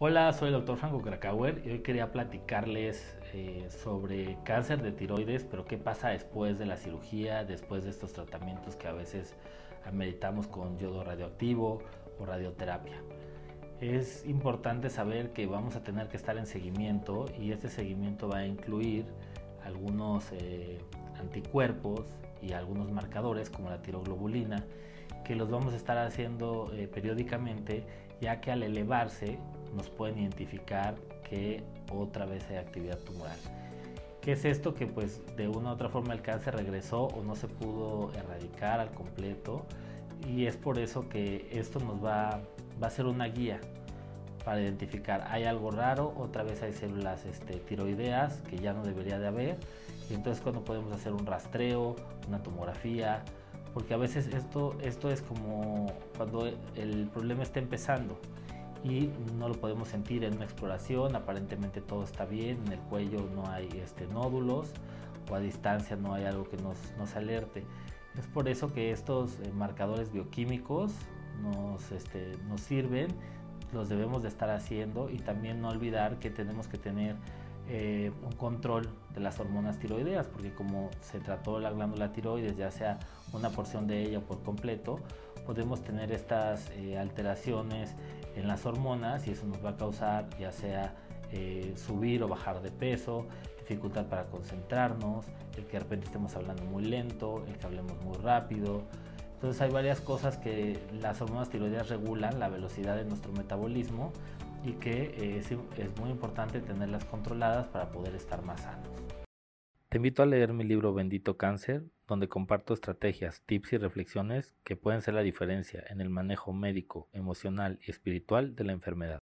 Hola, soy el doctor Franco Krakauer y hoy quería platicarles eh, sobre cáncer de tiroides, pero qué pasa después de la cirugía, después de estos tratamientos que a veces ameritamos con yodo radioactivo o radioterapia. Es importante saber que vamos a tener que estar en seguimiento y este seguimiento va a incluir algunos eh, anticuerpos y algunos marcadores como la tiroglobulina que los vamos a estar haciendo eh, periódicamente ya que al elevarse nos pueden identificar que otra vez hay actividad tumoral. ¿Qué es esto? Que pues de una u otra forma el cáncer regresó o no se pudo erradicar al completo y es por eso que esto nos va, va a ser una guía para identificar hay algo raro, otra vez hay células este, tiroideas que ya no debería de haber. Y entonces cuando podemos hacer un rastreo, una tomografía, porque a veces esto, esto es como cuando el problema está empezando y no lo podemos sentir en una exploración, aparentemente todo está bien, en el cuello no hay este, nódulos o a distancia no hay algo que nos, nos alerte. Es por eso que estos eh, marcadores bioquímicos nos, este, nos sirven, los debemos de estar haciendo y también no olvidar que tenemos que tener eh, un control de las hormonas tiroideas, porque como se trató la glándula tiroides, ya sea una porción de ella o por completo, podemos tener estas eh, alteraciones en las hormonas y eso nos va a causar ya sea eh, subir o bajar de peso, dificultad para concentrarnos, el que de repente estemos hablando muy lento, el que hablemos muy rápido. Entonces hay varias cosas que las hormonas tiroideas regulan la velocidad de nuestro metabolismo y que eh, es, es muy importante tenerlas controladas para poder estar más sanos. Te invito a leer mi libro Bendito Cáncer, donde comparto estrategias, tips y reflexiones que pueden ser la diferencia en el manejo médico, emocional y espiritual de la enfermedad.